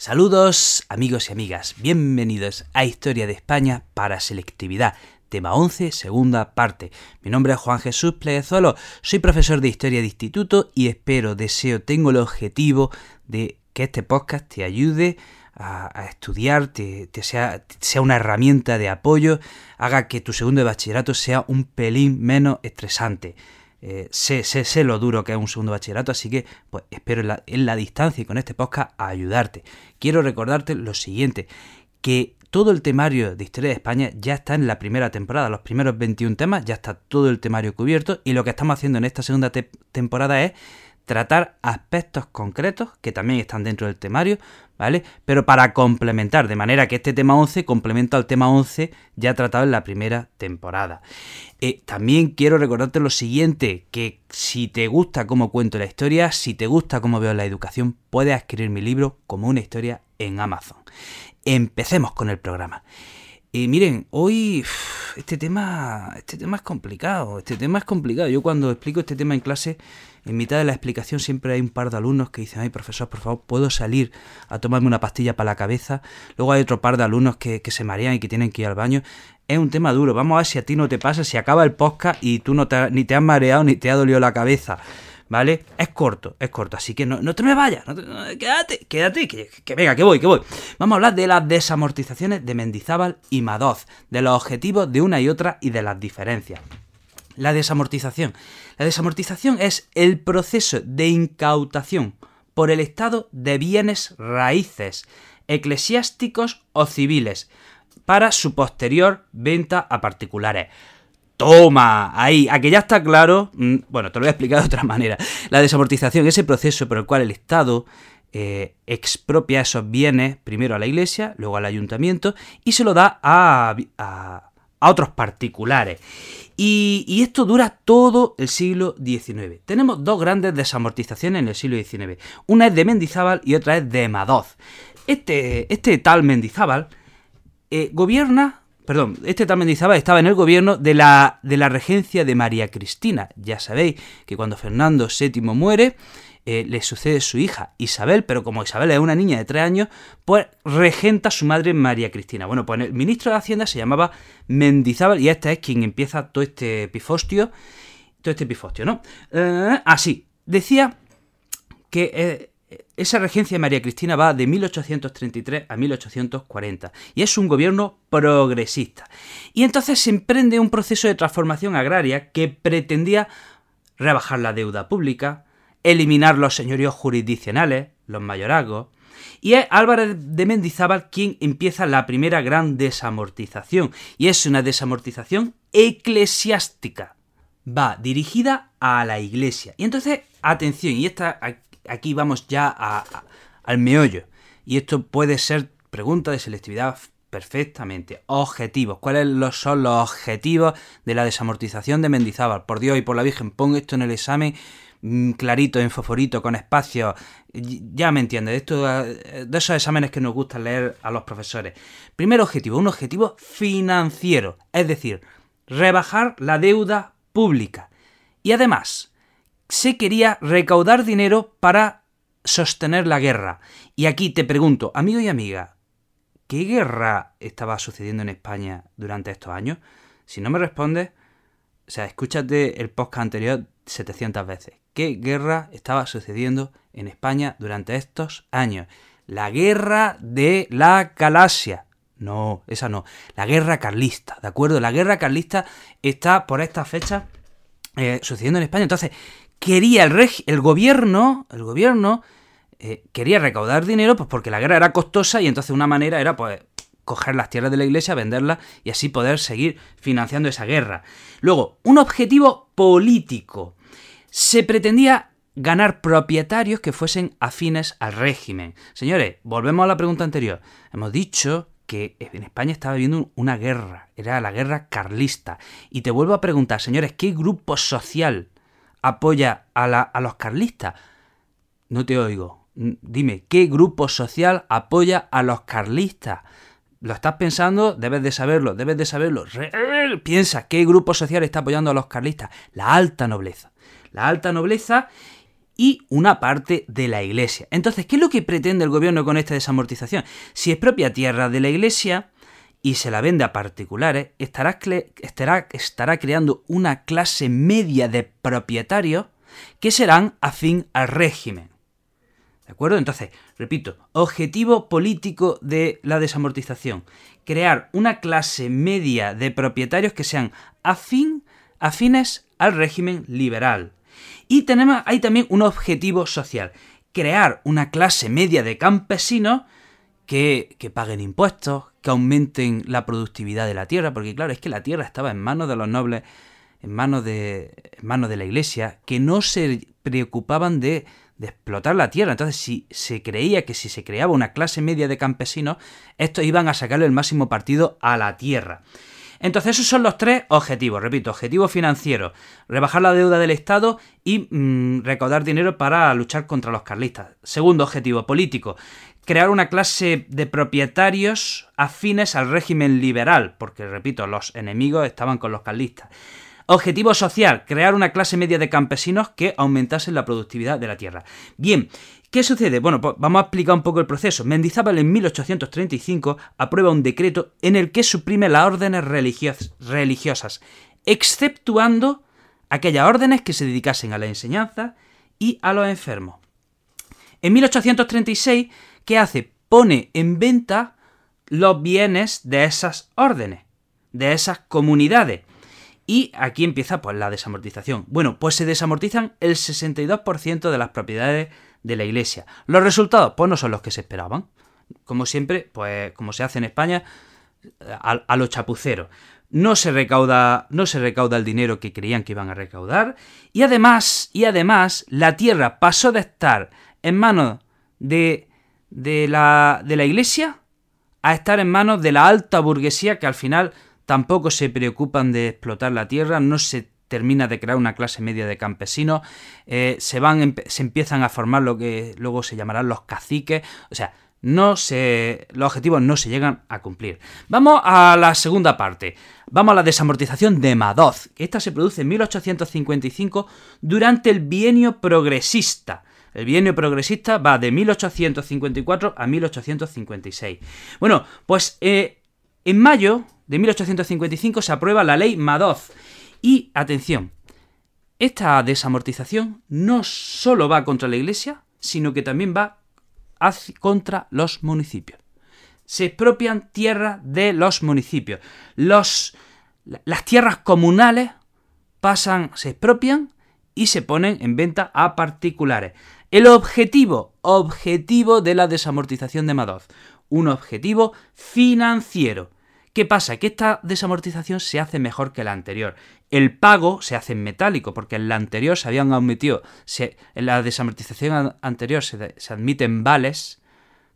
Saludos amigos y amigas, bienvenidos a Historia de España para Selectividad, tema 11, segunda parte. Mi nombre es Juan Jesús Pleguezuelo, soy profesor de Historia de Instituto y espero, deseo, tengo el objetivo de que este podcast te ayude a, estudiar, te, sea, sea una herramienta de apoyo, haga que tu segundo de bachillerato sea un pelín menos estresante. Eh, sé, lo duro que es un segundo bachillerato, así que pues espero en la, distancia y con este podcast a ayudarte. Quiero recordarte lo siguiente, que todo el temario de Historia de España ya está en la primera temporada, los primeros 21 temas, ya está todo el temario cubierto y lo que estamos haciendo en esta segunda temporada es tratar aspectos concretos que también están dentro del temario, ¿vale? Pero para complementar, de manera que este tema 11 complementa al tema 11 ya tratado en la primera temporada. Eh, también quiero recordarte lo siguiente, que si te gusta cómo cuento la historia, si te gusta cómo veo la educación, puedes adquirir mi libro como una historia en Amazon. Empecemos con el programa. Y miren, hoy este tema, este tema es complicado, este tema es complicado. Yo cuando explico este tema en clase, en mitad de la explicación siempre hay un par de alumnos que dicen, ay profesor, por favor, ¿puedo salir a tomarme una pastilla para la cabeza? Luego hay otro par de alumnos que, se marean y que tienen que ir al baño. Es un tema duro, vamos a ver si a ti no te pasa, si acaba el podcast y tú no te, ni te has mareado ni te ha dolido la cabeza. ¿Vale? Es corto, es corto, así que no, te me vayas, quédate, quédate, que, venga, que voy, que voy. Vamos a hablar de las desamortizaciones de Mendizábal y Madoz, de los objetivos de una y otra y de las diferencias. La desamortización. La desamortización es el proceso de incautación por el Estado de bienes raíces, eclesiásticos o civiles, para su posterior venta a particulares. Toma, ahí, a que ya está claro. Mm, bueno, te lo voy a explicar de otra manera. La desamortización, ese proceso por el cual el Estado eh, expropia esos bienes, primero a la iglesia, luego al ayuntamiento, y se lo da a, otros particulares. Y, esto dura todo el siglo XIX. Tenemos dos grandes desamortizaciones en el siglo XIX. Una es de Mendizábal y otra es de Madoz. Este, este tal Mendizábal eh, gobierna perdón, este tal Mendizábal estaba en el gobierno de la, de la regencia de María Cristina. Ya sabéis que cuando Fernando VII muere, eh, le sucede su hija Isabel, pero como Isabel es una niña de tres años, pues regenta su madre María Cristina. Bueno, pues el ministro de Hacienda se llamaba Mendizábal y esta es quien empieza todo este pifostio, todo este pifostio, ¿no? Eh, así, decía que eh, esa regencia de María Cristina va de 1833 a 1840 y es un gobierno progresista. Y entonces se emprende un proceso de transformación agraria que pretendía rebajar la deuda pública, eliminar los señoríos jurisdiccionales, los mayorazgos, y es Álvarez de Mendizábal quien empieza la primera gran desamortización, y es una desamortización eclesiástica. Va dirigida a la iglesia. Y entonces, atención, y esta aquí vamos ya al meollo. Y esto puede ser pregunta de selectividad perfectamente. Objetivos. ¿Cuáles son los objetivos de la desamortización de Mendizábal? Por Dios y por la Virgen, pongo esto en el examen mm, clarito, en foforito, con espacio. Ya me entiendes, esto, de esos exámenes que nos gusta leer a los profesores. Primer objetivo, un objetivo financiero, es decir, rebajar la deuda pública. Y además, se quería recaudar dinero para sostener la guerra. Y aquí te pregunto, amigo y amiga, ¿qué guerra estaba sucediendo en España durante estos años? Si no me respondes, o sea, escúchate el podcast anterior 700 veces. ¿Qué guerra estaba sucediendo en España durante estos años? La guerra de la Galaxia. No, esa no. La guerra carlista, ¿de acuerdo? La guerra carlista está por esta fecha eh, sucediendo en España. Entonces, quería el, el gobierno, el gobierno eh, quería recaudar dinero pues porque la guerra era costosa y entonces una manera era pues coger las tierras de la iglesia, venderlas y así poder seguir financiando esa guerra. Luego, un objetivo político. Se pretendía ganar propietarios que fuesen afines al régimen. Señores, volvemos a la pregunta anterior. Hemos dicho que en España estaba viviendo una guerra, era la guerra carlista. Y te vuelvo a preguntar, señores, ¿qué grupo social apoya a, los carlistas? No te oigo. Dime, ¿qué grupo social apoya a los carlistas? ¿Lo estás pensando? Debes de saberlo, debes de saberlo. Piensa, ¿qué grupo social está apoyando a los carlistas? La alta nobleza. La alta nobleza y una parte de la iglesia. Entonces, ¿qué es lo que pretende el gobierno con esta desamortización? Si es propia tierra de la iglesia y se la vende a particulares, estará, estará, estará creando una clase media de propietarios que serán afín al régimen. ¿De acuerdo? Entonces, repito, objetivo político de la desamortización. Crear una clase media de propietarios que sean afines al régimen liberal. Y tenemos, hay también un objetivo social, crear una clase media de campesinos que, que, paguen impuestos, que aumenten la productividad de la tierra, porque claro, es que la tierra estaba en manos de los nobles, en manos de, en manos de la iglesia, que no se preocupaban de, de explotar la tierra. Entonces, si se creía que si se creaba una clase media de campesinos, estos iban a sacarle el máximo partido a la tierra. Entonces esos son los tres objetivos, repito, objetivo financiero, rebajar la deuda del Estado y mm, recaudar dinero para luchar contra los carlistas. Segundo objetivo político, crear una clase de propietarios afines al régimen liberal, porque repito, los enemigos estaban con los carlistas. Objetivo social, crear una clase media de campesinos que aumentasen la productividad de la tierra. Bien, ¿Qué sucede? Bueno, pues vamos a explicar un poco el proceso. Mendizábal en 1835 aprueba un decreto en el que suprime las órdenes religiosas, exceptuando aquellas órdenes que se dedicasen a la enseñanza y a los enfermos. En 1836, ¿qué hace? Pone en venta los bienes de esas órdenes, de esas comunidades. Y aquí empieza pues la desamortización. Bueno, pues se desamortizan el 62% de las propiedades de la Iglesia. Los resultados, pues no son los que se esperaban. Como siempre, pues como se hace en España, a, a los chapuceros. No se, recauda, no se recauda el dinero que creían que iban a recaudar. Y además, y además, la tierra pasó de estar en manos de, de, la, de la iglesia a estar en manos de la alta burguesía que al final tampoco se preocupan de explotar la tierra, no se termina de crear una clase media de campesinos, eh, se, van, se empiezan a formar lo que luego se llamarán los caciques, o sea, no se, los objetivos no se llegan a cumplir. Vamos a la segunda parte. Vamos a la desamortización de Madoz, que esta se produce en 1855 durante el bienio progresista. El bienio progresista va de 1854 a 1856. Bueno, pues eh, en mayo de 1855 se aprueba la ley Madoz, y atención, esta desamortización no solo va contra la Iglesia, sino que también va contra los municipios. Se expropian tierras de los municipios. Las tierras comunales pasan, se expropian y se ponen en venta a particulares. El objetivo, objetivo de la desamortización de Madoz, un objetivo financiero. ¿Qué pasa? Que esta desamortización se hace mejor que la anterior. El pago se hace en metálico, porque en la anterior se habían admitido, en la desamortización anterior se, admiten vales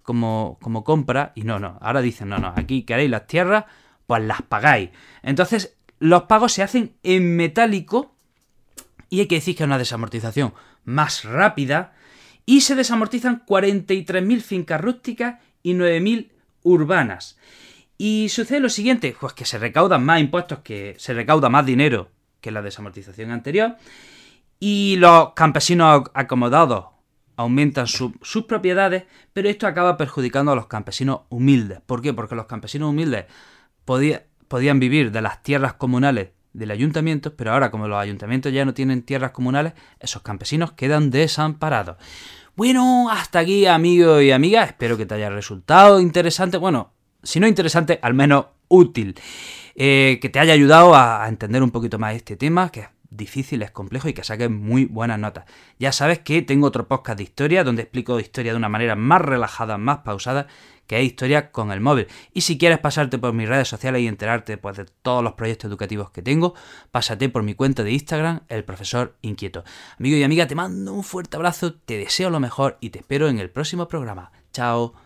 como, como compra, y no, no, ahora dicen, no, no, aquí queréis las tierras, pues las pagáis. Entonces, los pagos se hacen en metálico, y hay que decir que es una desamortización más rápida, y se desamortizan 43.000 fincas rústicas y 9.000 urbanas. Y sucede lo siguiente, pues que se recaudan más impuestos, que se recauda más dinero que la desamortización anterior, y los campesinos acomodados aumentan sus propiedades, pero esto acaba perjudicando a los campesinos humildes. ¿Por qué? Porque los campesinos humildes podían vivir de las tierras comunales del ayuntamiento, pero ahora como los ayuntamientos ya no tienen tierras comunales, esos campesinos quedan desamparados. Bueno, hasta aquí amigos y amigas, espero que te haya resultado interesante. Bueno, si no interesante, al menos útil. Eh, que te haya ayudado a, entender un poquito más este tema, que difícil, es complejo y que saques muy buenas notas. Ya sabes que tengo otro podcast de historia donde explico historia de una manera más relajada, más pausada, que es historia con el móvil. Y si quieres pasarte por mis redes sociales y enterarte pues, de todos los proyectos educativos que tengo, pásate por mi cuenta de Instagram, el profesor inquieto. Amigo y amiga, te mando un fuerte abrazo, te deseo lo mejor y te espero en el próximo programa. Chao.